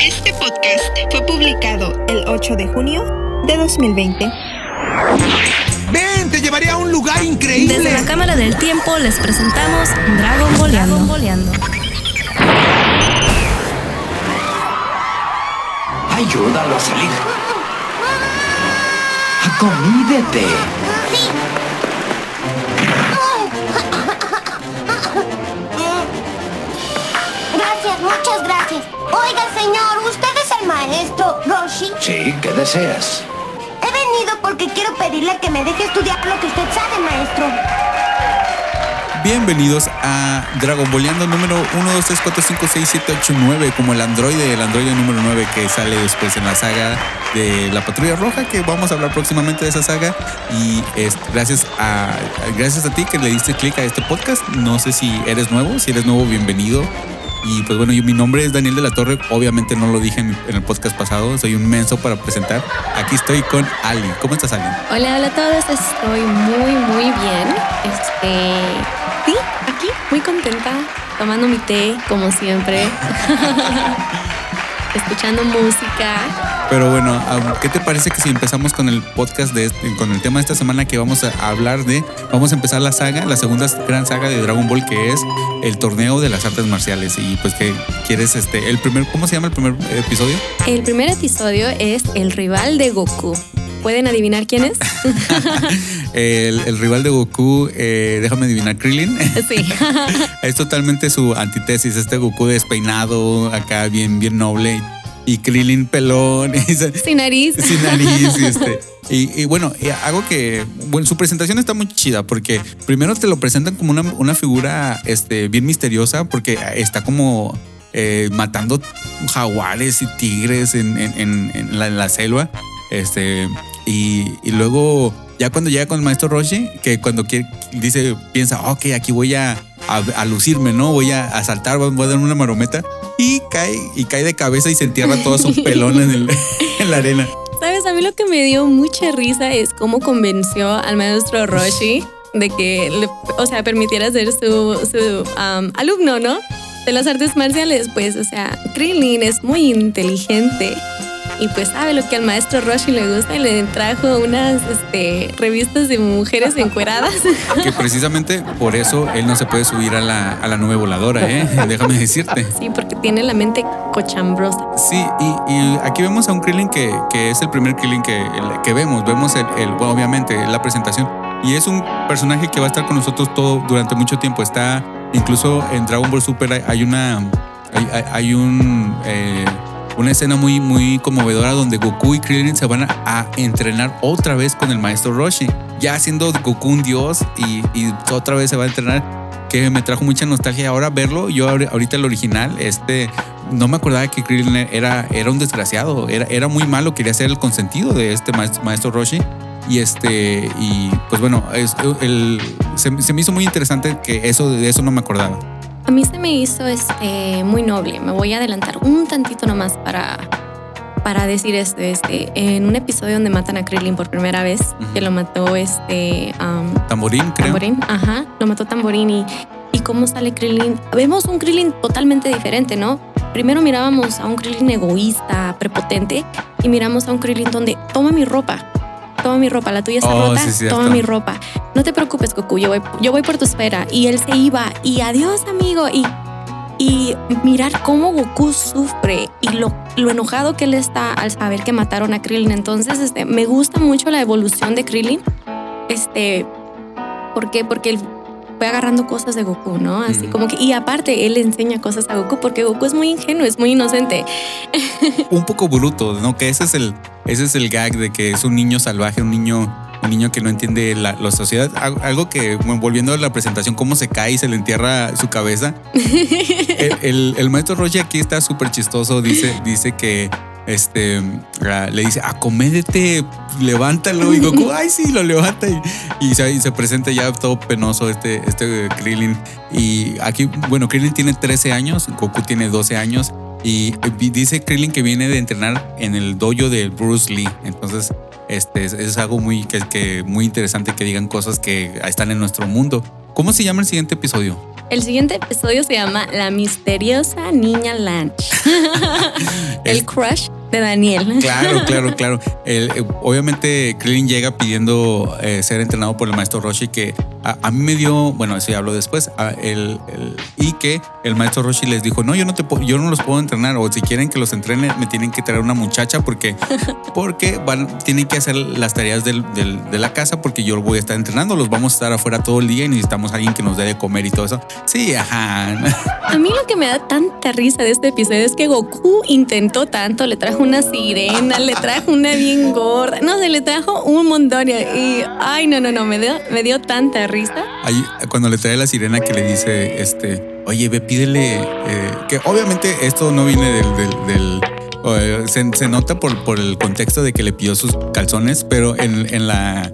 Este podcast fue publicado el 8 de junio de 2020. Ven, te llevaré a un lugar increíble. Desde la Cámara del Tiempo les presentamos Dragon Boleando. Boleando. Ayúdalo a salir. Acomídete. Oiga, señor, ¿usted es el maestro Roshi? Sí, ¿qué deseas? He venido porque quiero pedirle que me deje estudiar lo que usted sabe, maestro. Bienvenidos a Dragon Boleando número 1, 2, 3, 4, 5, 6, 7, 8, 9, como el androide, el androide número 9 que sale después en la saga de la Patrulla Roja, que vamos a hablar próximamente de esa saga. Y es gracias a, gracias a ti que le diste clic a este podcast. No sé si eres nuevo, si eres nuevo, bienvenido. Y pues bueno, yo, mi nombre es Daniel de la Torre. Obviamente no lo dije en, el podcast pasado. Soy un menso para presentar. Aquí estoy con Ali. ¿Cómo estás, Ali? Hola, hola a todos. Estoy muy, muy bien. Este. Sí, aquí, muy contenta. Tomando mi té, como siempre. Escuchando música. Pero bueno, ¿qué te parece que si empezamos con el podcast de este- con el tema de esta semana que vamos a hablar de, vamos a empezar la saga, la segunda gran saga de Dragon Ball que es el torneo de las artes marciales y pues que quieres este el primer ¿cómo se llama el primer episodio? El primer episodio es el rival de Goku. ¿Pueden adivinar quién es? El, el rival de Goku, eh, déjame adivinar, Krillin. Sí. es totalmente su antítesis, este Goku despeinado, acá bien bien noble y Krillin pelón. y Sin nariz. sin nariz y este. Y, y bueno, y algo que, bueno, su presentación está muy chida porque primero te lo presentan como una, una figura este, bien misteriosa porque está como eh, matando jaguares y tigres en, en- en- en la, en la selva. Este, y, y luego, ya cuando llega con el maestro Roshi, que cuando quiere, dice, piensa, ok, aquí voy a, a, lucirme, ¿no? Voy a, a saltar, voy a dar una marometa. Y cae, y cae de cabeza y se entierra todo su pelón en, el- en la arena. ¿Sabes? A mí lo que me dio mucha risa es cómo convenció al maestro Roshi de que, o sea, permitiera ser su, su um, alumno, ¿no? De las artes marciales. Pues, o sea, Krillin es muy inteligente y pues sabe lo que al maestro Roshi le gusta y le trajo unas este, revistas de mujeres encueradas. Que precisamente por eso él no se puede subir a la, a la nube voladora, ¿eh? Déjame decirte. Sí, porque tiene la mente cochambrosa. Sí, y, y aquí vemos a un Krillin que, que es el primer Krillin que, el- que vemos. Vemos el, el- bueno, obviamente la presentación. Y es un personaje que va a estar con nosotros todo durante mucho tiempo. Está incluso en Dragon Ball Super hay, una hay, hay- hay un eh, una escena muy muy conmovedora donde Goku y Krillin se van a, entrenar otra vez con el maestro Roshi. Ya siendo Goku un dios y, otra vez se va a entrenar que me trajo mucha nostalgia ahora verlo. Yo ahori- ahorita el original, este, no me acordaba que Krillin era, era un desgraciado, era, era muy malo, quería ser el consentido de este maestro, Roshi. Y este, y pues bueno, se, se me hizo muy interesante que eso de eso no me acordaba. A mí se me hizo este, muy noble. Me voy a adelantar un tantito nomás para, para decir esto. Este, en un episodio donde matan a Krillin por primera vez, que lo mató este um, Tamborín, creo. Tamborín, ajá, lo mató Tamborín y, y cómo sale Krillin. Vemos un Krillin totalmente diferente, ¿no? Primero mirábamos a un Krillin egoísta, prepotente, y miramos a un Krillin donde toma mi ropa. Toma mi ropa, la tuya está Oh, rota, sí, toma mi ropa. No te preocupes, Goku, yo voy, yo voy por tu esfera. Y él se iba, y adiós, amigo. Y, y mirar cómo Goku sufre y lo, lo enojado que él está al saber que mataron a Krillin. Entonces, este, me gusta mucho la evolución de Krillin. Este, ¿por qué? Porque él fue agarrando cosas de Goku, ¿no? Así como que, y aparte, él enseña cosas a Goku porque Goku es muy ingenuo, es muy inocente. Un poco bruto, ¿no? Que ese es el, ese es el gag de que es un niño salvaje, un niño, un niño que no entiende la, la sociedad. Al- Algo que, bueno, volviendo a la presentación, cómo se cae y se le entierra su cabeza. el, el- el maestro Roshi aquí está súper chistoso. Dice, dice que este ah, le dice, acomédete, levántalo. Y Goku, ay, sí, lo levanta. Y, y se, y se presenta ya todo penoso este, este Krillin. Y aquí, bueno, Krillin tiene 13 años, Goku tiene 12 años. Y dice Krillin que viene de entrenar en el dojo de Bruce Lee. Entonces, este es, es algo muy, que, que muy interesante que digan cosas que están en nuestro mundo. ¿Cómo se llama el siguiente episodio? El siguiente episodio se llama La misteriosa niña Lanch. el crush de Daniel. Claro, claro, claro. El, eh, obviamente, Krillin llega pidiendo eh, ser entrenado por el maestro Roshi, que a, a mí me dio, bueno, eso ya hablo después, a- el, el- y que el maestro Roshi les dijo, no, yo no, te, puedo- yo no los puedo entrenar, o si quieren que los entrene, me tienen que traer una muchacha porque, porque van, tienen que hacer las tareas del- del- de la casa porque yo voy a estar entrenando, los vamos a estar afuera todo el día y necesitamos a alguien que nos dé de comer y todo eso. Sí, ajá. A mí lo que me da tanta risa de este episodio es que Goku intentó tanto, le trajo una sirena, le trajo una bien gorda, no sé, le trajo un montón y, y- ay, no, no, no, me dio, me dio tanta risa. Ahí, cuando le trae la sirena que le dice, este, oye, ve, pídele, eh, que obviamente esto no viene del, del- del- eh, se, se nota por, por el contexto de que le pidió sus calzones, pero en, en la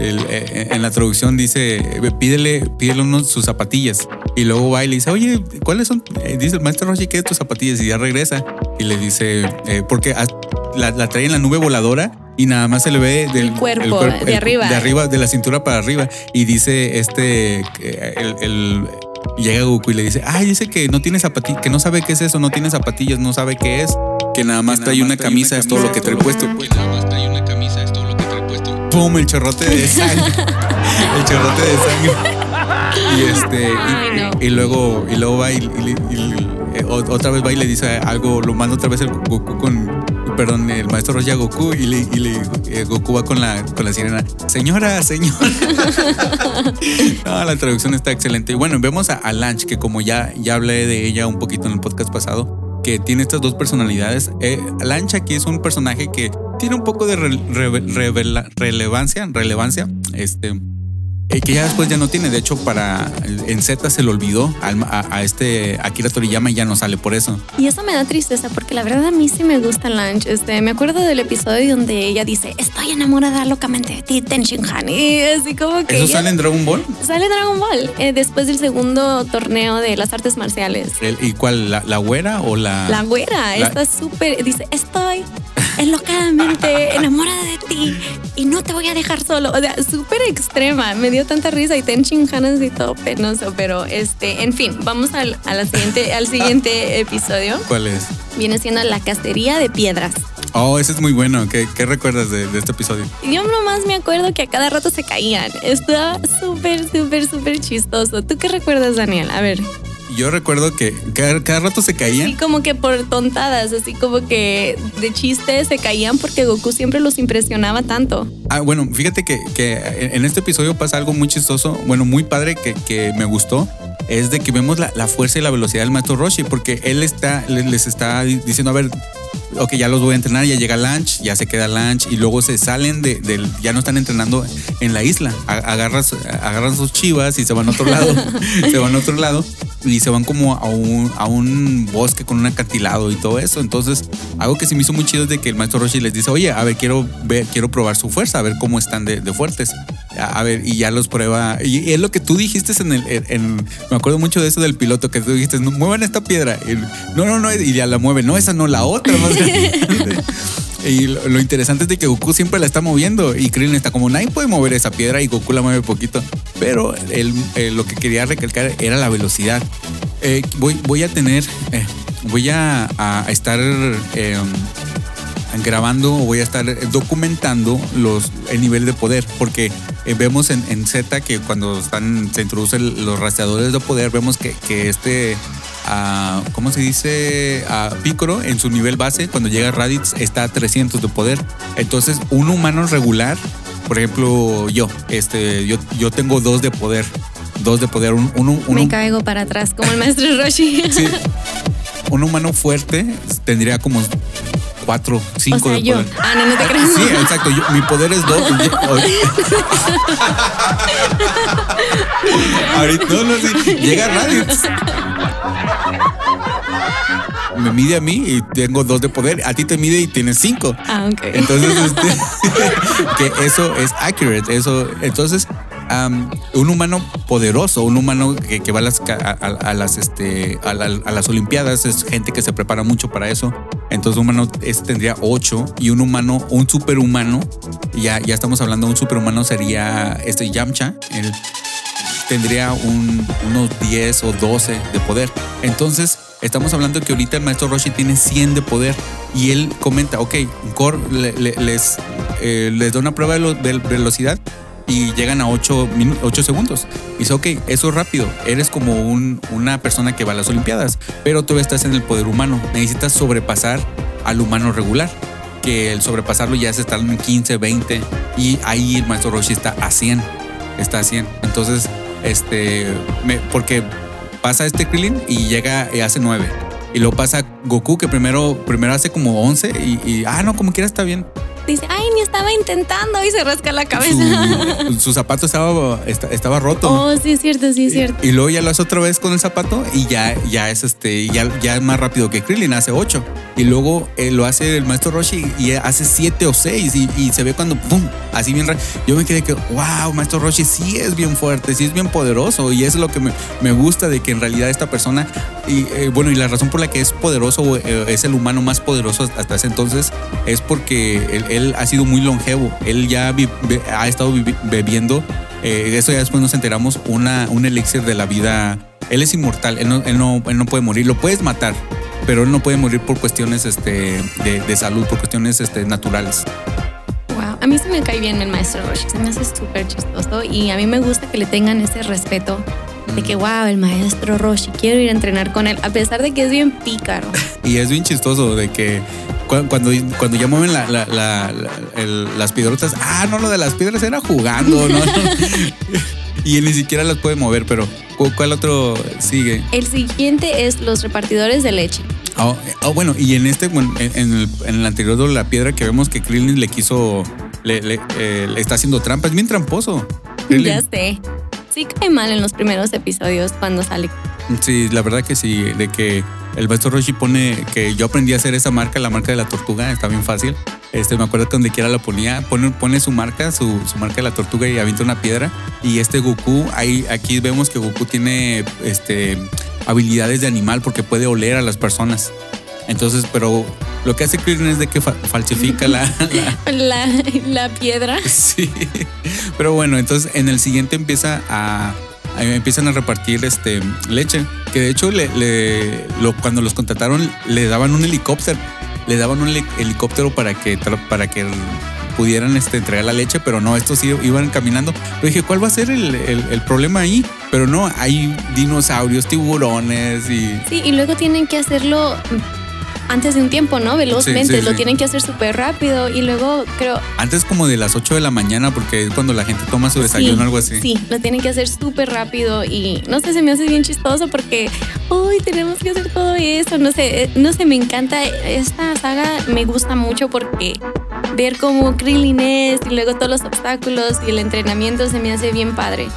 el- eh, en la traducción dice, pídele, pídele unos sus zapatillas. Y luego va y le dice, oye, ¿cuáles son? Eh, dice el maestro Roshi, ¿qué es tus zapatillas? Y ya regresa y le dice, eh, porque la, la trae en la nube voladora y nada más se le ve del El cuerpo, de arriba. De arriba, de la cintura para arriba. Y dice este, el- llega Goku y le dice, ay, dice que no tiene zapatillas, que no sabe qué es eso, no tiene zapatillas, no sabe qué es, que nada más trae una camisa, es todo lo que trae puesto. Que nada más trae una camisa, ¡Pum! El chorrote de sangre. el chorrote de sangre. Y este, y, Ay, no. y luego, y luego va y, eh, otra vez va y le dice algo, lo manda otra vez el Goku con, perdón, el maestro Roshi a Goku y, le, y le- eh, Goku va con la, con la sirena, señora, señora. no, la traducción está excelente. Y bueno, vemos a, a Lanch, que como ya, ya hablé de ella un poquito en el podcast pasado, que tiene estas dos personalidades. Eh, Lanch aquí es un personaje que tiene un poco de re- re- revela- relevancia, relevancia, este, eh, que ya después ya no tiene. De hecho, para en Z se le olvidó al- a, a este Akira Toriyama y ya no sale por eso. Y eso me da tristeza porque la verdad a mí sí me gusta Lunch. Este, me acuerdo del episodio donde ella dice, estoy enamorada locamente de ti, Ten Han. Y así como que... ¿Eso ella- sale en Dragon Ball? Sale Dragon Ball eh, después del segundo torneo de las artes marciales. El- ¿Y cuál? ¿La, la güera o la.? La güera. La- está súper. Dice: Estoy enlocadamente enamorada de ti y no te voy a dejar solo. O sea, súper extrema. Me dio tanta risa y Ten Han así todo penoso. Pero este, en fin, vamos al, a la siguiente, al siguiente episodio. ¿Cuál es? Viene siendo la cacería de piedras. Oh, ese es muy bueno. ¿Qué, qué recuerdas de, de este episodio? Y Yo nomás me acuerdo que a cada rato se caían. Estaba súper, súper, súper chistoso. ¿Tú qué recuerdas, Daniel? A ver. Yo recuerdo que cada, cada rato se Sí, caían. como que por tontadas, así como que de chiste se caían porque Goku siempre los impresionaba tanto. Ah, bueno, fíjate que, que en este episodio pasa algo muy chistoso, bueno, muy padre que, que me gustó. Es de que vemos la, la fuerza y la velocidad del maestro Roshi, porque él está, le- les está di- diciendo, a ver, ok, ya los voy a entrenar, ya llega Lunch, ya se queda Lunch, y luego se salen de, del, ya no están entrenando en la isla, agarras, agarran sus chivas y se van a otro lado, se van a otro lado, y se van como a un, a un bosque con un acantilado y todo eso. Entonces, algo que se me hizo muy chido es de que el maestro Roshi les dice, oye, a ver, quiero ver, quiero probar su fuerza, a ver cómo están de, de fuertes. A, a ver, y ya los prueba. Y es lo que tú dijiste en el, en, me acuerdo mucho de eso del piloto, que tú dijiste, no, muevan esta piedra. Y, no, no, no, y ya la mueve. No, esa no, la otra más. Y lo, lo interesante es de que Goku siempre la está moviendo y Krillin está como, nadie puede mover esa piedra y Goku la mueve poquito. Pero él, lo que quería recalcar era la velocidad. Eh, voy, voy a tener, eh, voy a, a estar eh, grabando o voy a estar documentando los, el nivel de poder, porque eh, vemos en, en Z que cuando están, se introducen los rastreadores de poder, vemos que, que este, ¿cómo se dice? Ah, Piccolo en su nivel base, cuando llega a Raditz, está a 300 de poder. Entonces, un humano regular, por ejemplo, yo, este, yo, yo tengo dos de poder. Dos de poder, un, un, un- Me caigo para atrás como el maestro Roshi. Sí. Un humano fuerte tendría como cuatro, o cinco sea, de yo. poder. Ah, no, no te creas. Sí, exacto. yo- mi poder es dos. Ahorita no, no, sí. Llega Raditz. Me mide a mí y tengo dos de poder. A ti te mide y tienes cinco. Ah, ok. Entonces, este, que eso es accurate. Eso, entonces, am, un humano poderoso, un humano que, que va a las, ca- a, a- a las, este, a, la- a las Olimpiadas, es gente que se prepara mucho para eso. Entonces, un humano ese tendría ocho y un humano, un superhumano, ya, ya estamos hablando, un superhumano sería este Yamcha, el tendría un- unos 10 o 12 de poder. Entonces, estamos hablando que ahorita el maestro Roshi tiene 100 de poder y él comenta, ok, Cor le- le- les, eh, les da una prueba de, lo- de velocidad y llegan a 8, segundos. Y dice, ok, eso es rápido. Eres como un- una persona que va a las Olimpiadas, pero tú estás en el poder humano. Necesitas sobrepasar al humano regular. Que el sobrepasarlo ya se está en 15, 20. Y ahí el maestro Roshi está a 100. Está a 100. Entonces, este, me- porque pasa este Krillin y llega y hace 9. Y luego pasa Goku, que primero, primero hace como 11 y, y, ah, no, como quiera está bien. Dice, ay, ni estaba intentando y se rasca la cabeza. Su, su zapato estaba, esta- estaba roto. Oh, sí es cierto, sí es cierto. Y, y luego ya lo hace otra vez con el zapato y ya, ya es este, ya, ya es más rápido que Krillin, hace 8. Y luego eh, lo hace el maestro Roshi y hace 7 o 6 y, y se ve cuando ¡pum! Así bien rápido. Yo me quedé que, wow, maestro Roshi sí es bien fuerte, sí es bien poderoso y eso es lo que me, me gusta de que en realidad esta persona, y eh, bueno, y la razón por la que es poderoso, eh, es el humano más poderoso hasta ese entonces, es porque él, él ha sido muy longevo. Él ya ha estado bebiendo, eh, eso ya después nos enteramos, una, un elixir de la vida. Él es inmortal, él no, él no, él no puede morir, lo puedes matar, pero él no puede morir por cuestiones este, de, de salud, por cuestiones este, naturales. Wow. A mí se me cae bien el maestro Roshi, se me hace súper chistoso y a mí me gusta que le tengan ese respeto de que, wow, el maestro Roshi, quiero ir a entrenar con él, a pesar de que es bien pícaro. Y es bien chistoso de que cu- cuando, cuando ya mueven la- la- la- la- el- las piedrotas, ah, no, lo de las piedras era jugando, ¿no? y él ni siquiera las puede mover, pero ¿cu- ¿cuál otro sigue? El siguiente es los repartidores de leche. Ah, ah, bueno, y en este, bueno, en, en el, en el anterior de la piedra que vemos que Krillin le quiso, le, le- eh, le está haciendo trampa, es bien tramposo. Krillin. Ya sé. Sí cae mal en los primeros episodios cuando sale. Sí, la verdad que sí, de que el maestro Roshi pone que yo aprendí a hacer esa marca, la marca de la tortuga, está bien fácil. Este, me acuerdo que donde quiera la ponía, pone, pone su marca, su, su marca de la tortuga y avienta una piedra. Y este Goku, ahí, aquí vemos que Goku tiene este, habilidades de animal porque puede oler a las personas. Entonces, pero lo que hace Krillin es de que fa- falsifica la, la- La, la piedra. Sí. Pero bueno, entonces en el siguiente empieza a, empiezan a repartir este leche. Que de hecho le, cuando los contrataron le daban un helicóptero. Le daban un heli- helicóptero para que para que pudieran este, entregar la leche, pero no, estos iban caminando. Pero dije, ¿cuál va a ser el, el- el problema ahí? Pero no, hay dinosaurios, tiburones y Sí, y luego tienen que hacerlo antes de un tiempo, ¿no? Velozmente. Sí, sí, Lo sí. tienen que hacer súper rápido. Y luego creo. antes como de las 8 de la mañana, porque es cuando la gente toma su desayuno sí, algo así. Sí, lo tienen que hacer súper rápido. Y no sé, se me hace bien chistoso porque. Uy, tenemos que hacer todo eso. No sé, eh, no sé, me encanta. Esta saga me gusta mucho porque ver cómo Krillin es y luego todos los obstáculos y el entrenamiento se me hace bien padre.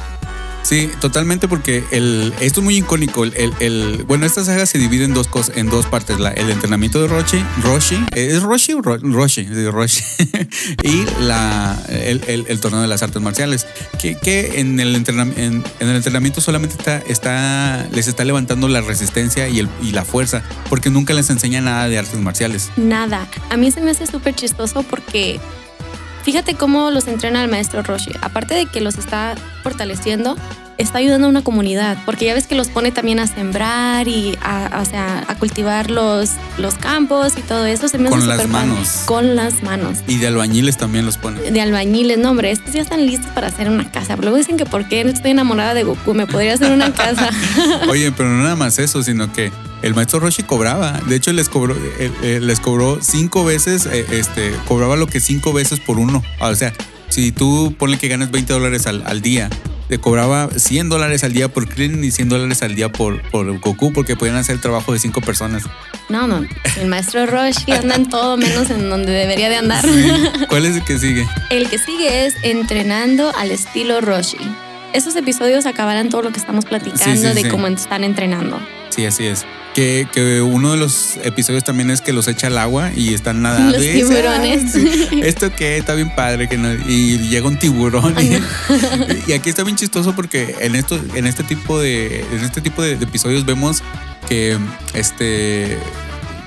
Sí, totalmente porque el, esto es muy icónico. El, bueno, esta saga se divide en dos cosas, en dos partes. La- el entrenamiento de Roshi, Roshi, ¿es Roshi o Ro- Roshi? Y la, el, torneo de las artes marciales. Que, que en, el entrenam- en, el entrenamiento solamente está, está, les está levantando la resistencia y, y la fuerza, porque nunca les enseña nada de artes marciales. Nada. A mí se me hace súper chistoso porque fíjate cómo los entrena el maestro Roshi. Aparte de que los está fortaleciendo, está ayudando a una comunidad. Porque ya ves que los pone también a sembrar y a, o sea, a cultivar los, los campos y todo eso. Se me hace Con las padre. manos. Con las manos. Y de albañiles también los pone. De albañiles, no, hombre, estos ya están listos para hacer una casa. Luego dicen que por qué estoy enamorada de Goku, me podría hacer una casa. Oye, pero no nada más eso, sino que el maestro Roshi cobraba. De hecho, les cobró, eh, eh, les cobró cinco veces, eh, este, cobraba lo que cinco veces por uno. O sea, si tú ponle que ganas 20 dólares al, al día, te cobraba 100 dólares al día por Krillin y 100 dólares al día por, por Goku, porque podían hacer el trabajo de cinco personas. No, no, el maestro Roshi anda en todo menos en donde debería de andar. Sí. ¿Cuál es el que sigue? El que sigue es entrenando al estilo Roshi. Esos episodios acabarán todo lo que estamos platicando Sí, sí, de sí. cómo están entrenando. Sí, así es. Que, que uno de los episodios también es que los echa al agua y están nadando. Los tiburones. "Ah, sí, Esto que está bien padre que no- y llega un tiburón. Ay, y, y aquí está bien chistoso porque en esto, en este tipo de, en este tipo de, de episodios vemos que este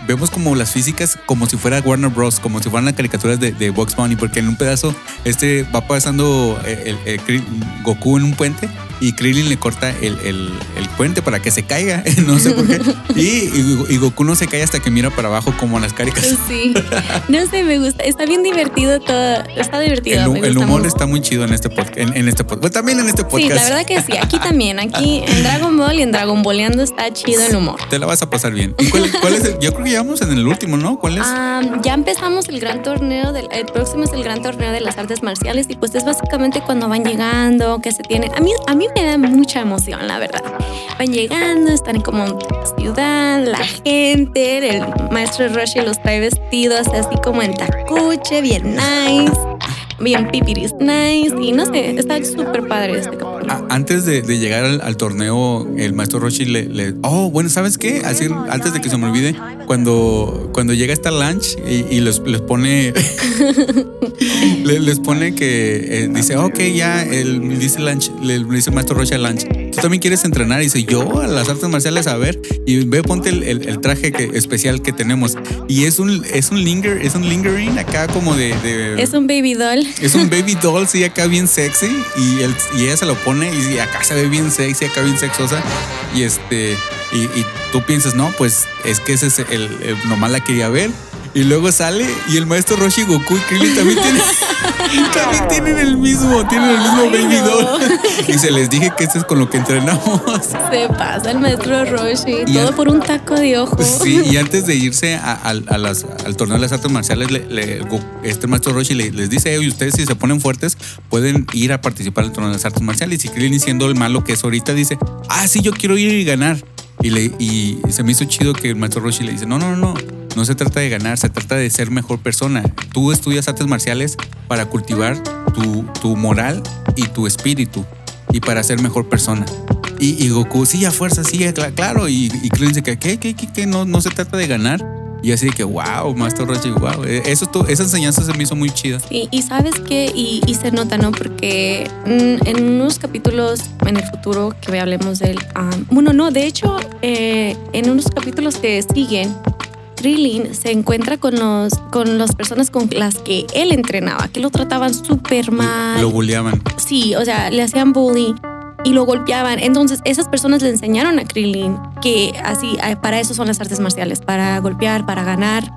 vemos como las físicas como si fuera Warner Bros, como si fueran las caricaturas de, de Bugs Bunny, porque en un pedazo este va pasando eh, el, Goku en un puente y Krillin le corta el, el- el puente para que se caiga, no sé por qué. Y, y- y Goku no se cae hasta que mira para abajo como las caricas. Sí. No sé, me gusta. Está bien divertido todo. Está divertido. El, el humor mucho. está muy chido en este podcast. En, en este podcast. También en este Sí, podcast. la verdad que sí. Aquí también. Aquí en Dragon Ball y en Dragon Balleando está chido el humor. Te la vas a pasar bien. ¿Y cuál, cuál es el- yo creo que ya vamos en el último, ¿no? ¿Cuál es? Ah, ya empezamos el gran torneo, del, el próximo es el gran torneo de las artes marciales y pues es básicamente cuando van llegando, que se tienen, a mí, a mí me da mucha emoción, la verdad. Van llegando, están como en ciudad, la gente, el maestro Roshi los trae vestidos así como en tacuche, bien nice, bien pipiris nice y no sé, está súper padre este capítulo. A- antes de, llegar al, torneo, el maestro Roshi le, Oh, bueno, ¿sabes qué? Así, antes de que se me olvide, cuando, cuando llega esta lunch y, les, les pone. le- les pone que eh, dice, ok, ya, el, dice lunch, le dice el maestro Roshi a lunch. ¿Tú también quieres entrenar? Y dice, yo a las artes marciales, a ver. Y ve, ponte el, el- el traje que, especial que tenemos. Y es un, es un linger, es un lingering acá como de. de- Es un baby doll. es un baby doll, sí, acá bien sexy. Y, él, y ella se lo pone y acá se ve bien sexy, acá bien sexosa. Y este. Y, y tú piensas, no, pues es que ese es el, el- nomás la quería ver. Y luego sale y el maestro Roshi, Goku y Krillin también tienen, también tienen el mismo, tienen el mismo Ay, baby no. doll. Y se les dije que este es con lo que entrenamos. Se pasa el maestro Roshi. Y todo por un taco de ojo. Sí, y antes de irse a, a- a las- al torneo de las artes marciales, le- este maestro Roshi le- les dice, oye, ustedes si se ponen fuertes, pueden ir a participar en el torneo de las artes marciales. Y Krillin siendo el malo que es ahorita, dice, ah, sí, yo quiero ir y ganar. Y, le, y se me hizo chido que el maestro Roshi le dice, no, no, no, no se trata de ganar, se trata de ser mejor persona. Tú estudias artes marciales para cultivar tu, tu moral y tu espíritu y para ser mejor persona. Y, y Goku, sí, a fuerza, sí, cla- claro. Y, y Krillin dice que, ¿qué, qué, qué, qué? No, no se trata de ganar. Y así de que, wow, Master Roshi, wow. Eh, Eso, esa enseñanza se me hizo muy chida. Sí, y sabes qué, y, y se nota, ¿no? Porque mm, en unos capítulos en el futuro que hablemos de él, ah, bueno, no, de hecho, eh, en unos capítulos que siguen, Krillin se encuentra con los con las personas con las que él entrenaba, que lo trataban súper mal. Lo bulleaban. Sí, o sea, le hacían bullying y lo golpeaban. Entonces, esas personas le enseñaron a Krillin que así, eh, para eso son las artes marciales, para golpear, para ganar.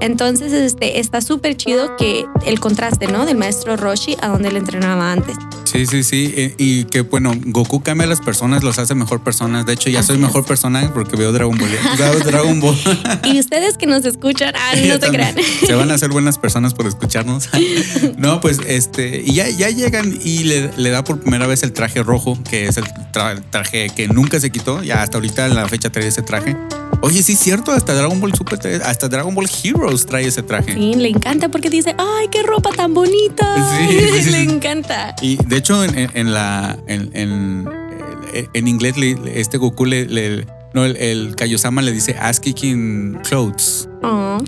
Entonces, este, está súper chido que el contraste, ¿no? Del maestro Roshi a donde él entrenaba antes. Sí, sí, sí. eh, Y que, bueno, Goku cambia a las personas, los hace mejor personas. De hecho, ya soy mejor es. persona porque veo Dragon Ball. Veo Dragon Ball. Y ustedes que nos escuchan, no se también. crean. Se van a hacer buenas personas por escucharnos. no, pues este, y ya, ya llegan y le, le da por primera vez el traje rojo, que es el tra- traje que nunca se quitó. Ya hasta ahorita en la fecha trae ese traje. Oye, sí es cierto, hasta Dragon Ball Super, hasta Dragon Ball Heroes trae ese traje. Sí, le encanta porque dice, ay, qué ropa tan bonita. Sí, le encanta. Y de hecho, en, en- en la. En, en, en inglés, este Goku le. le- no, el, el Kaiosama le dice ass kicking clothes. Oh,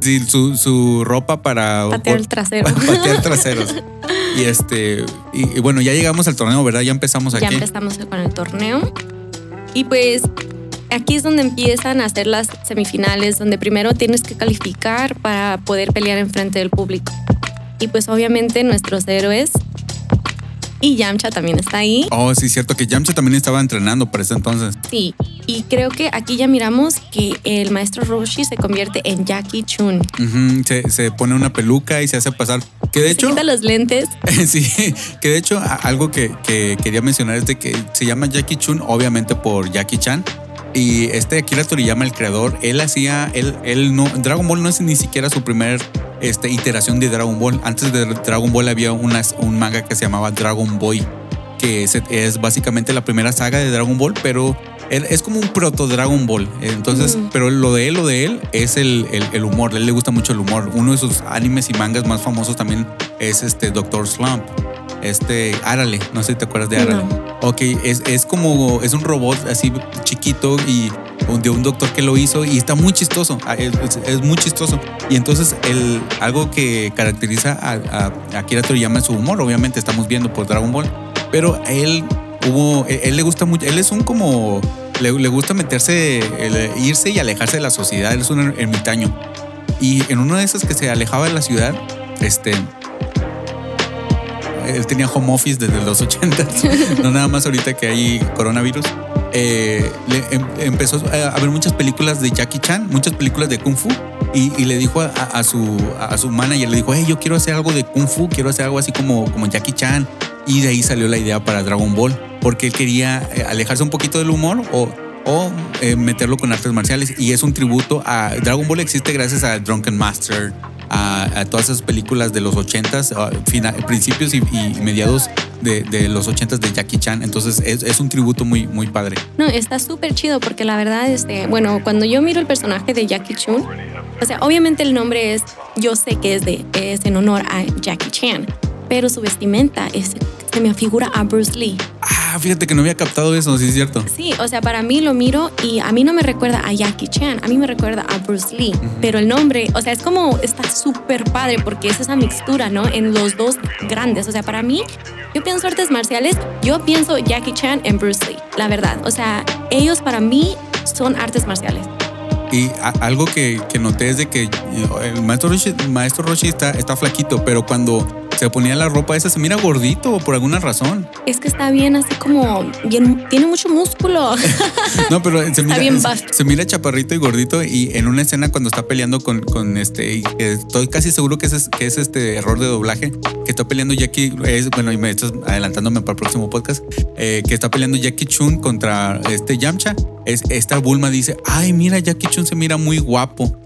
Sí, su, su ropa para. patear el trasero. para patear traseros. Y este. Y, y bueno, ya llegamos al torneo, ¿verdad? Ya empezamos Ya aquí. empezamos con el torneo. Y pues aquí es donde empiezan a hacer las semifinales, donde primero tienes que calificar para poder pelear enfrente del público. Y pues obviamente nuestros héroes y Yamcha también está ahí. Oh, sí, cierto que Yamcha también estaba entrenando para ese entonces. Sí, y creo que aquí ya miramos que el maestro Roshi se convierte en Jackie Chun. Ujú, se, se pone una peluca y se hace pasar. Que de Se hecho. quita los lentes. Sí, que de hecho algo que, que quería mencionar es de que se llama Jackie Chun, obviamente por Jackie Chan. Y este Akira Toriyama, el creador, él hacía, él, él no, Dragon Ball no es ni siquiera su primer este, iteración de Dragon Ball. Antes de Dragon Ball había unas, un manga que se llamaba Dragon Boy, que es, es básicamente la primera saga de Dragon Ball, pero él es como un proto Dragon Ball. Entonces, Mm. pero lo de él, lo de él es el, el, el humor. A él le gusta mucho el humor. Uno de sus animes y mangas más famosos también es este Doctor Slump. Este, Árale, no sé si te acuerdas de Árale. Ok, es, es como, es un robot así chiquito y un- de un doctor que lo hizo y está muy chistoso, ah, es, es- muy chistoso. Y entonces el, algo que caracteriza a, a, a Akira Toriyama es su humor, obviamente estamos viendo por Dragon Ball, pero él hubo, él, él le gusta mucho, él es un como, le, le gusta meterse, el irse y alejarse de la sociedad, él es un er, ermitaño. Y en una de esas que se alejaba de la ciudad, este, él tenía home office desde los 80, no nada más ahorita que hay coronavirus. eh, em- empezó a ver muchas películas de Jackie Chan, muchas películas de Kung Fu. Y, y le dijo a, a- a su, a su manager, le dijo, hey, yo quiero hacer algo de Kung Fu, quiero hacer algo así como, como Jackie Chan. Y de ahí salió la idea para Dragon Ball, porque él quería eh, alejarse un poquito del humor o, o eh, meterlo con artes marciales. Y es un tributo a Dragon Ball existe gracias a Drunken Master, a, a todas esas películas de los 80s, a fina- principios y, y mediados de, de los 80s de Jackie Chan. Entonces es, es un tributo muy, muy padre. No, está súper chido porque la verdad, este, bueno, cuando yo miro el personaje de Jackie Chun, o sea, obviamente el nombre es, yo sé que es, de, es en honor a Jackie Chan, pero su vestimenta es, se me afigura a Bruce Lee. Ah, fíjate que no había captado eso, sí es cierto. Sí, o sea, para mí lo miro y a mí no me recuerda a Jackie Chan, a mí me recuerda a Bruce Lee, pero el nombre, o sea, es como, está súper padre porque es esa mixtura, ¿no? En los dos grandes, o sea, para mí, yo pienso artes marciales, yo pienso Jackie Chan en Bruce Lee, la verdad, o sea, ellos para mí son artes marciales. Y a- algo que, que noté es de que el maestro Roshi, maestro Roshi está, está flaquito, pero cuando se ponía la ropa esa se mira gordito por alguna razón. Es que está bien así como, bien, tiene mucho músculo. No, pero se mira, bien se, se mira chaparrito y gordito y en una escena cuando está peleando con, con este, y que estoy casi seguro que es, que es este error de doblaje, que está peleando Jackie, es, bueno, y me estás adelantándome para el próximo podcast, eh, que está peleando Jackie Chun contra este Yamcha, es, esta Bulma dice, ay, mira, Jackie Chun se mira muy guapo.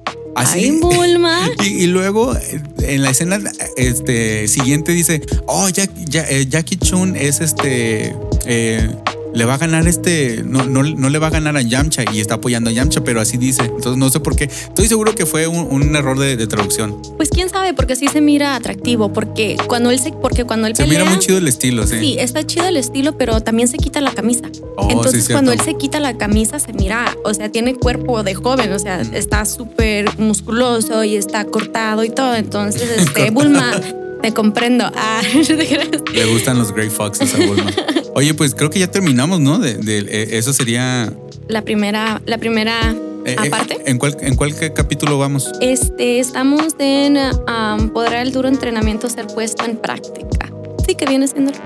Así. Ay, Bulma. Y, y luego eh, en la escena este, siguiente dice, oh, Jack- eh, Jackie Chun es este, eh, le va a ganar este, no, no, no le va a ganar a Yamcha y está apoyando a Yamcha, pero así dice. Entonces no sé por qué. Estoy seguro que fue un, un error de, de traducción. Pues quién sabe, porque sí se mira atractivo, porque cuando él se, porque cuando él Se pelea, mira muy chido el estilo, sí. Sí, está chido el estilo, pero también se quita la camisa. Oh, Entonces, sí, cuando él se quita la camisa, se mira, o sea, tiene cuerpo de joven, o sea, está súper musculoso y está cortado y todo. Entonces, este, Bulma, te comprendo. Ah. Le gustan los Grey Foxes a Bulma. Oye, pues creo que ya terminamos, ¿no? De, de- eh, eso sería... la primera, la primera eh, eh, aparte. ¿En cuál, ¿En cuál capítulo vamos? Este, estamos en um, podrá el duro entrenamiento ser puesto en práctica. Sí, que viene siendo que-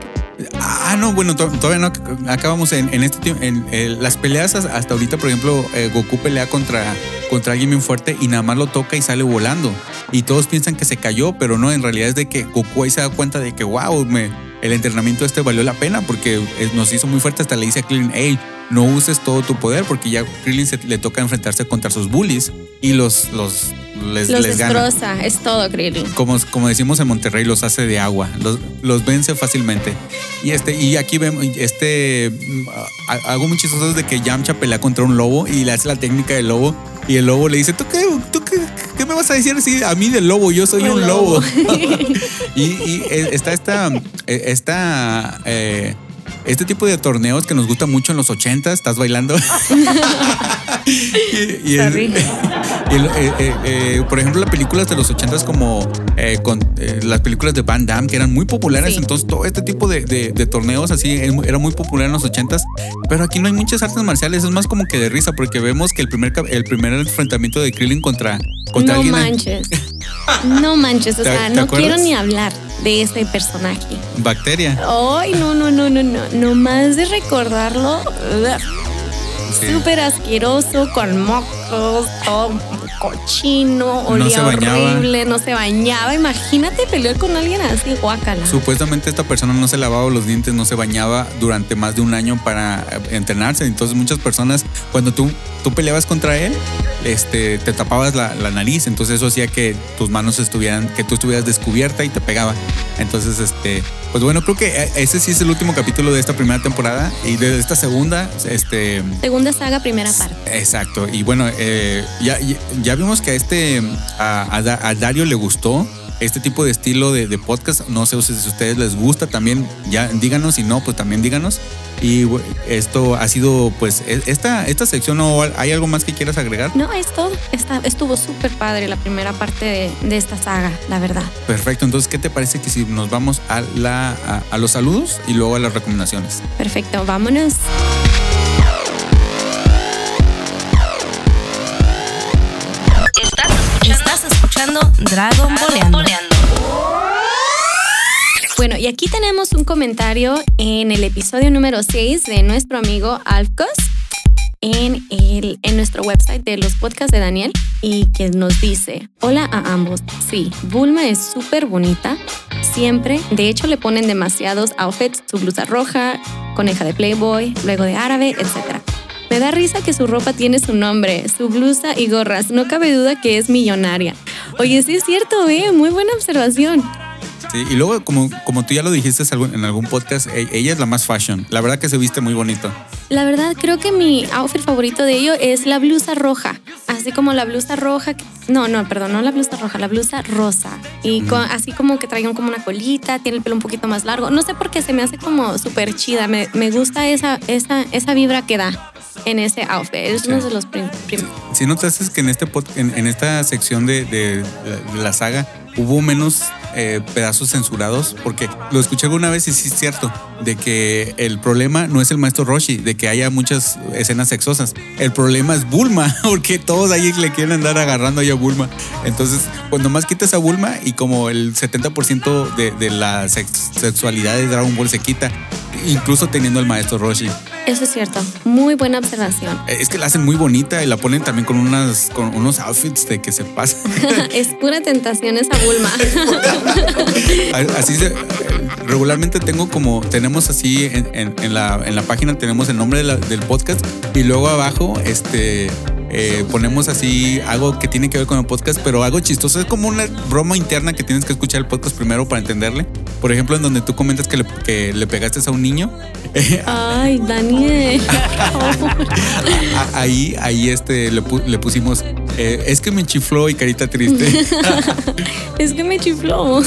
Ah, no, bueno, to- todavía no. Acabamos en, en este tiempo. En, eh, las peleas as- hasta ahorita, por ejemplo, eh, Goku pelea contra, contra alguien bien fuerte y nada más lo toca y sale volando. Y todos piensan que se cayó, pero no, en realidad es de que Goku ahí se da cuenta de que, wow, me, el entrenamiento este valió la pena porque nos hizo muy fuerte. Hasta le dice a Krillin, hey, no uses todo tu poder porque ya Krillin se, le toca enfrentarse contra sus bullies y los, los les, los les gana destroza. Es todo, Krillin. como, como decimos en Monterrey, los hace de agua, los, los vence fácilmente. Y este, y aquí vemos, este, mm, algo muy chistoso es de que Yamcha pelea contra un lobo y le hace la técnica del lobo. Y el lobo le dice, ¿tú qué, tú vas a decir así a mí del lobo? Yo soy El un lobo. lobo. y, y, eh, está esta, eh, esta, eh, este tipo de torneos que nos gusta mucho en los 80, estás bailando. y, y es- Sorry. y el- eh, eh, eh, por ejemplo, las películas de los 80 como con, las películas de Van Damme, que eran muy populares, Sí. entonces todo este tipo de, de- de torneos así era muy popular en los 80 pero aquí no hay muchas artes marciales, es más como que de risa, porque vemos que el primer, el primer enfrentamiento de Krillin contra, contra No alguien... manches. No manches. O ¿Te- sea, no acuerdas? quiero ni hablar de ese personaje. Bacteria. Ay, no, no, no, no, no. Nomás de recordarlo. Sí. Súper asqueroso, con todo cochino, No se olía bañaba. horrible, no se bañaba. Imagínate pelear con alguien así, guácala. Supuestamente esta persona no se lavaba los dientes, no se bañaba durante más de un año para entrenarse. Entonces muchas personas, cuando tú, tú peleabas contra él, este, te tapabas la, la nariz. Entonces eso hacía que tus manos estuvieran, que tú estuvieras descubierta y te pegaba. Entonces, este, pues bueno, creo que eh, ese sí es el último capítulo de esta primera temporada y de esta segunda, este, Segunda saga, primera parte. Exacto. Y bueno, eh, ya, ya- vimos que a este a, a a Dario le gustó este tipo de estilo de, de podcast. No sé si a ustedes les gusta también. Ya díganos, si no, pues también díganos. Y esto ha sido, pues, e- esta, esta sección o hay algo más que quieras agregar. No, es todo. Está, estuvo súper padre la primera parte de, de esta saga, la verdad. Perfecto. Entonces, ¿qué te parece que si nos vamos a la a, a los saludos y luego a las recomendaciones? Perfecto, vámonos. Dragon Boleando. Bueno, y aquí tenemos un comentario en el episodio número 6 de nuestro amigo Alfcos en, el, en nuestro website de los podcasts de Daniel y que nos dice, hola a ambos, sí, Bulma es súper bonita, siempre, de hecho le ponen demasiados outfits, su blusa roja, coneja de Playboy, luego de árabe, etc. Me da risa que su ropa tiene su nombre, su blusa y gorras, no cabe duda que es millonaria. Oye, sí es cierto, eh, muy buena observación. Sí, y luego, como, como tú ya lo dijiste en algún podcast, e- ella es la más fashion. La verdad que se viste muy bonito. La verdad, creo que mi outfit favorito de ello es la blusa roja. Así como la blusa roja. No, no, perdón, no la blusa roja, la blusa rosa. Y con- así como que trae un- como una colita, tiene el pelo un poquito más largo. No sé por qué se me hace como súper chida. Me, me gusta esa, esa, esa vibra que da en ese outfit. Es uno de los prim- prim- Si notaste que en, este en, esta sección de, la saga hubo menos eh, pedazos censurados, porque lo escuché alguna vez y sí es cierto, de que el problema no es el maestro Roshi, de que haya muchas escenas sexosas. El problema es Bulma, porque todos ahí le quieren andar agarrando a Bulma. Entonces, cuando más quitas a Bulma y como el 70% de, de la sex- sexualidad de Dragon Ball se quita, incluso teniendo al maestro Roshi. Eso es cierto. Muy buena observación. Eh, Es que la hacen muy bonita y la ponen también con unas con unos outfits de que se pasan. es pura tentación esa Bulma. así se, regularmente tengo como tenemos así en, en- en la, en la página tenemos el nombre de la- del podcast y luego abajo este eh, ponemos así algo que tiene que ver con el podcast, pero algo chistoso. Es como una broma interna que tienes que escuchar el podcast primero para entenderle. Por ejemplo, en donde tú comentas que le, que le pegaste a un niño. Ay, Daniel. Ahí, ahí este, le, le pusimos, eh, es que me chifló y carita triste. es que me chifló.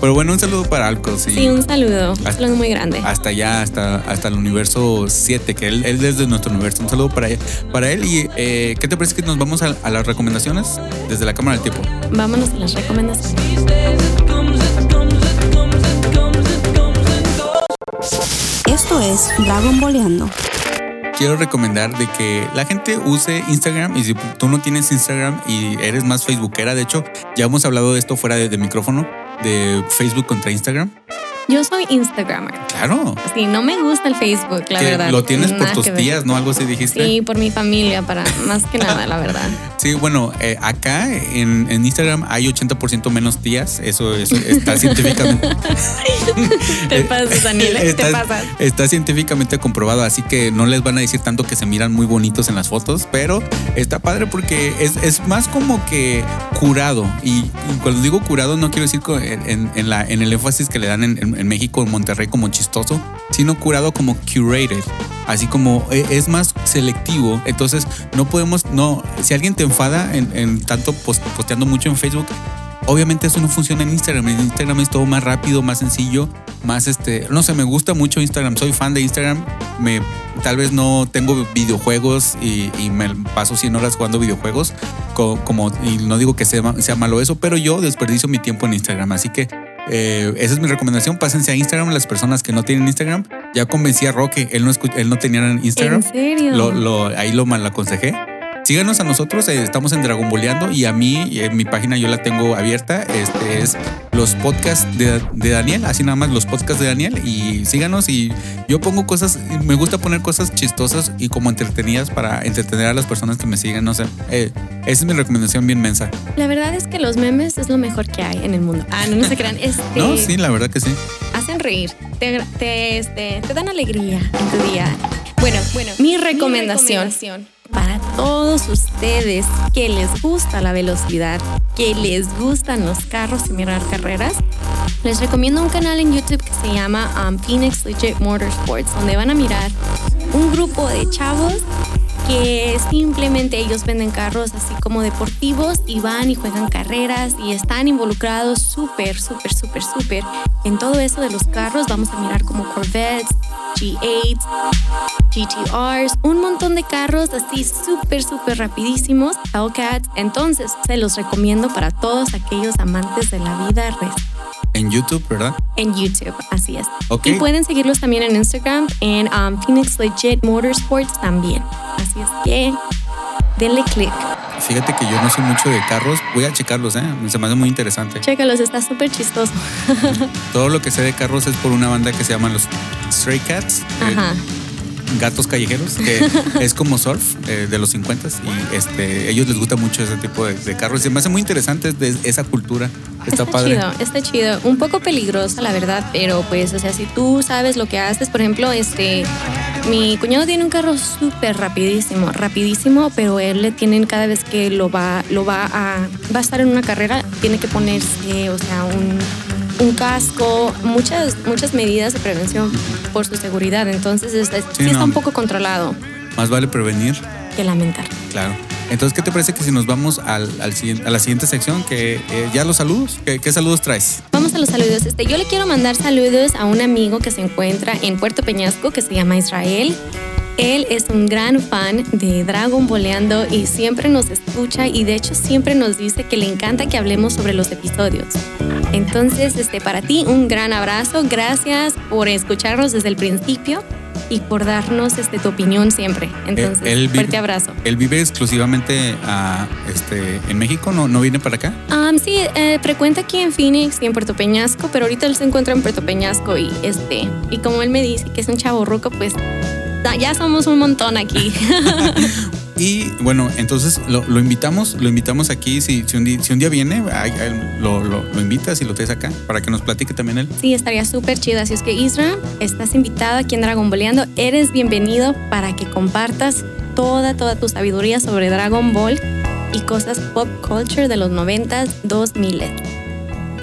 Pero bueno, un saludo para Alcos. y Sí, un saludo. Un Hasta- saludo muy grande. Hasta allá, hasta, hasta el universo 7, que él, él es de nuestro universo. Un saludo para, para él. Y eh, ¿qué te parece que nos vamos a, a las recomendaciones desde la Cámara del Tiempo? Vámonos a las recomendaciones. Esto es Dragon Boleando. Quiero recomendar de que la gente use Instagram y si tú no tienes Instagram y eres más facebookera, de hecho, ya hemos hablado de esto fuera de, de micrófono, de Facebook contra Instagram. Yo soy Instagrammer. Claro. Sí, no me gusta el Facebook, la que verdad. Lo tienes por tus ver. tías, ¿no? Algo así dijiste. Sí, por mi familia, para más que nada, la verdad. Sí, bueno, eh, acá en, en Instagram hay 80% menos tías. Eso, eso está científicamente. Te pasas, Daniela, te está, pasas. está científicamente comprobado, así que no les van a decir tanto que se miran muy bonitos en las fotos, pero está padre porque es, es más como que curado. Y, y cuando digo curado, no quiero decir en- en la, en el énfasis que le dan en, en- México, en Monterrey, como chistoso, sino curado como curated. Así como eh, es más selectivo. Entonces, no podemos, no, si alguien te enfada en, tanto post- posteando mucho en Facebook, Obviamente eso no funciona en Instagram. En Instagram es todo más rápido, más sencillo, más este. No sé, me gusta mucho Instagram. Soy fan de Instagram. Me, tal vez no tengo videojuegos y, me paso 100 horas jugando videojuegos. co- Como, y no digo que sea malo eso, pero yo desperdicio mi tiempo en Instagram. Así que eh, esa es mi recomendación. Pásense a Instagram. Las personas que no tienen Instagram, ya convencí a Roque. Él no, él no tenía Instagram. ¿En serio? Lo, lo- ahí lo mal aconsejé. Síganos a nosotros, eh, estamos en Dragon Boleando y a mí, en mi página yo la tengo abierta. Este es los podcasts de, de Daniel, así nada más los podcasts de Daniel. Y síganos y yo pongo cosas, me gusta poner cosas chistosas y como entretenidas para entretener a las personas que me siguen. No sé, eh, esa es mi recomendación bien mensa. La verdad es que los memes es lo mejor que hay en el mundo. Ah, no, no se crean. Este, No, sí, la verdad que sí. hacen reír, te, te, este, te dan alegría en tu día. Bueno, bueno, mi recomendación, para todos ustedes que les gusta la velocidad, que les gustan los carros y mirar carreras, les recomiendo un canal en YouTube que se llama um, Phoenix Legit Motorsports, donde van a mirar un grupo de chavos que simplemente ellos venden carros así como deportivos y van y juegan carreras y están involucrados súper, súper, súper, súper en todo eso de los carros. Vamos a mirar como Corvettes, G8, GTRs, un montón de carros así súper, súper rapidísimos, Hellcats. Entonces, se los recomiendo para todos aquellos amantes de la vida En YouTube, ¿verdad? en YouTube, así es. Y pueden seguirlos también en Instagram, en um, Phoenix Legit Motorsports también. Así es que denle click. Fíjate que yo no sé mucho de carros. Voy a checarlos, ¿eh? Se me hace muy interesante. Chécalos, está súper chistoso. Todo lo que sé de carros es por una banda que se llama los Stray Cats. eh, Ajá. Gatos callejeros, que es como surf eh, de los 50 y este, ellos les gusta mucho ese tipo de, de carros. Y se me hace muy interesante de esa cultura. Está, padre. chido, está chido. Un poco peligrosa, la verdad, pero pues, o sea, si tú sabes lo que haces, por ejemplo, este, mi cuñado tiene un carro súper rapidísimo, rapidísimo, pero él le tienen cada vez que lo va, lo va a, va a estar en una carrera, tiene que ponerse, o sea, un, un casco, muchas, muchas medidas de prevención por su seguridad. Entonces, sí, Sí, está un poco controlado Más vale prevenir, que lamentar. claro. Entonces, ¿qué te parece que si nos vamos al, al a la siguiente sección? Que eh, ya los saludos. ¿Qué, qué saludos traes? Vamos a los saludos. Este, yo le quiero mandar saludos a un amigo que se encuentra en Puerto Peñasco que se llama Israel. Él es un gran fan de Dragon Boleando y siempre nos escucha y de hecho siempre nos dice que le encanta que hablemos sobre los episodios. Entonces, este, para ti un gran abrazo. Gracias por escucharnos desde el principio y por darnos este, tu opinión siempre. Entonces, él vive- fuerte abrazo. Él vive exclusivamente a, este, en México, ¿no, no viene para acá? Um, sí, eh, frecuenta aquí en Phoenix y en Puerto Peñasco, pero ahorita él se encuentra en Puerto Peñasco y este y como él me dice que es un chavo ruco, pues ya- somos un montón aquí. Y bueno, entonces lo, lo invitamos, lo invitamos aquí. Si, si, un, día, si un día viene, lo- lo invitas y lo traes acá para que nos platique también él. sí, estaría súper chido. Así es que Isra, estás invitado aquí en Dragon Boleando. Eres bienvenido para que compartas toda, toda tu sabiduría sobre Dragon Ball y cosas pop culture de los 90s, 2000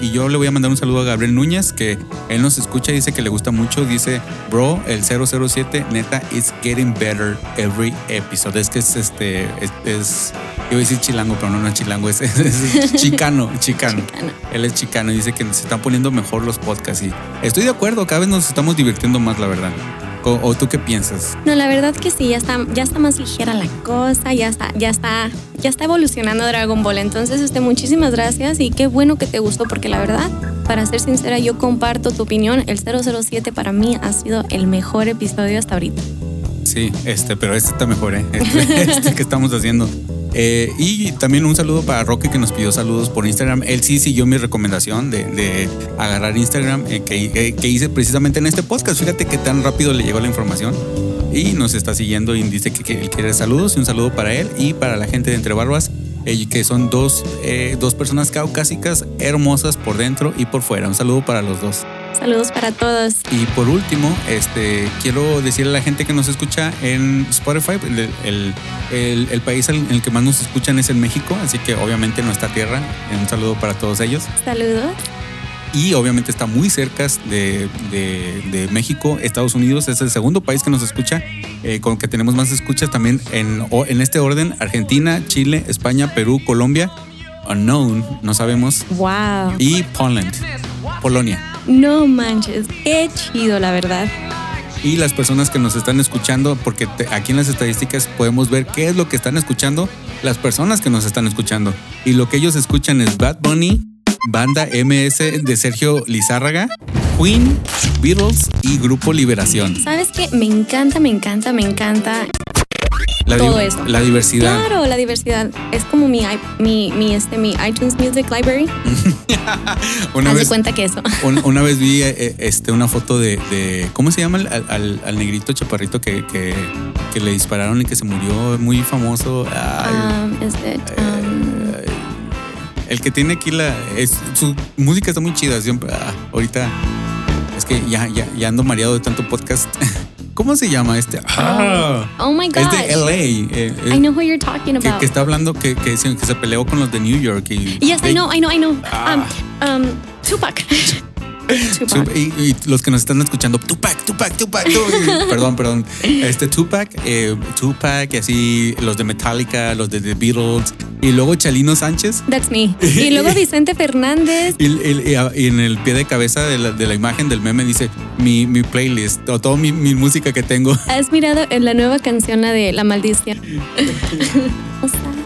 Y yo le voy a mandar un saludo a Gabriel Núñez, que él nos escucha y dice que le gusta mucho. Dice, bro, el 007, neta, it's getting better every episode. Es que es este, es, es- yo iba a decir chilango, pero no, no es chilango, es, es- es chicano, chicano. Chicano. Él es chicano y dice que se están poniendo mejor los podcasts. Y estoy de acuerdo, cada vez nos estamos divirtiendo más, la verdad. ¿O, o tú qué piensas? No, la verdad que sí, ya está, ya está más ligera la cosa, ya está, ya está, ya está evolucionando Dragon Ball. Entonces, este, muchísimas gracias y qué bueno que te gustó, porque la verdad, para ser sincera, yo comparto tu opinión. El 007 para mí ha sido el mejor episodio hasta ahorita. Sí, este, pero este está mejor, ¿eh? Este, este que estamos haciendo. Eh, y también un saludo para Roque que nos pidió saludos por Instagram. Él sí siguió mi recomendación de, agarrar Instagram eh, que, eh, que hice precisamente en este podcast. Fíjate que tan rápido le llegó la información y nos está siguiendo y dice que, que él quiere saludos y un saludo para él y para la gente de Entre Barbas, que son dos, dos personas caucásicas hermosas por dentro y por fuera. Un saludo para los dos. Saludos para todos. Y por último, este, quiero decirle a la gente que nos escucha en Spotify, el, el- el- el país en el que más nos escuchan es en México, así que obviamente nuestra tierra. Un saludo para todos ellos. Saludos. Y obviamente está muy cerca de, de- de México, Estados Unidos, es el segundo país que nos escucha, eh, con que tenemos más escuchas también en, en este orden, Argentina, Chile, España, Perú, Colombia, Unknown, no sabemos, Wow. y Poland, Polonia. No manches, qué chido, la verdad. y las personas que nos están escuchando, porque te- aquí en las estadísticas podemos ver qué es lo que están escuchando las personas que nos están escuchando. Y lo que ellos escuchan es Bad Bunny, Banda MS de Sergio Lizárraga, Queen, Beatles y Grupo Liberación. ¿Sabes qué? Me encanta, me encanta, me encanta La, Todo eso. la diversidad. Claro, la diversidad. Es como mi, mi, mi, este, mi iTunes Music Library. Una Haz de vez, cuenta que eso. un- una vez vi eh, este, una foto de, de- ¿cómo se llama? Al, al- al negrito chaparrito que, que, que le dispararon y que se murió, muy famoso. Ay, Um, is it, um, El que tiene aquí la. Es, su música está muy chida. Siempre, ah, ahorita. Es que ya, ya, ya ando mareado de tanto podcast. ¿Cómo se llama este? Ah, oh my es gosh. de LA. eh, eh, I know who you're talking que, about. que está hablando que, que, se, que se peleó con los de New York. Y, Yes, I know, I know, I know. Ah. Um, um, Tupac. Y, y los que nos están escuchando, Tupac, Tupac, Tupac, Tupac. perdón, perdón. Este Tupac, eh, Tupac, y así los de Metallica, los de The Beatles, y luego Chalino Sánchez. That's me. Y luego Vicente Fernández. Y, y- y en el pie de cabeza de la, de la imagen del meme dice mi, mi playlist o toda mi, mi música que tengo. ¿Has mirado en la nueva canción, la de La Maldición?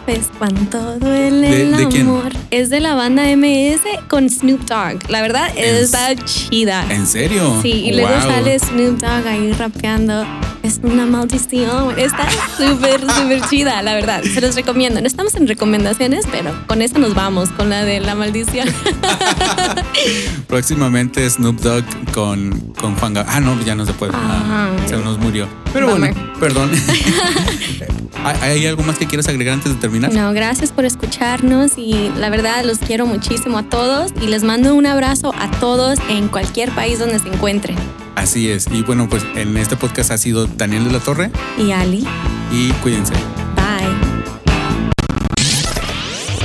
O sea, sabes cuánto duele ¿De- el de quién? amor. Es de la banda MS con Snoop Dogg. La verdad, ¿En está chida. ¿En serio? Sí, y luego Wow. sale Snoop Dogg ahí rapeando. Es una maldición. Está súper, súper chida, la verdad. Se los recomiendo. No estamos en recomendaciones, pero con eso nos vamos, con la de la maldición. Próximamente Snoop Dogg con, con Juan Gabriel. Ah, no, ya no se puede. Ah, se nos murió. Pero Bummer. bueno, perdón. ¿Hay- ¿Hay algo más que quieras agregar antes de terminar? No, gracias por escucharnos y la verdad los quiero muchísimo a todos y les mando un abrazo a todos en cualquier país donde se encuentren. Así es. Y bueno, pues en este podcast ha sido Daniel de la Torre Y Ali, y cuídense. bye.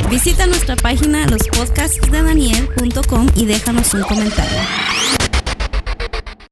Visita nuestra página lospodcastsdedaniel.com y déjanos un comentario.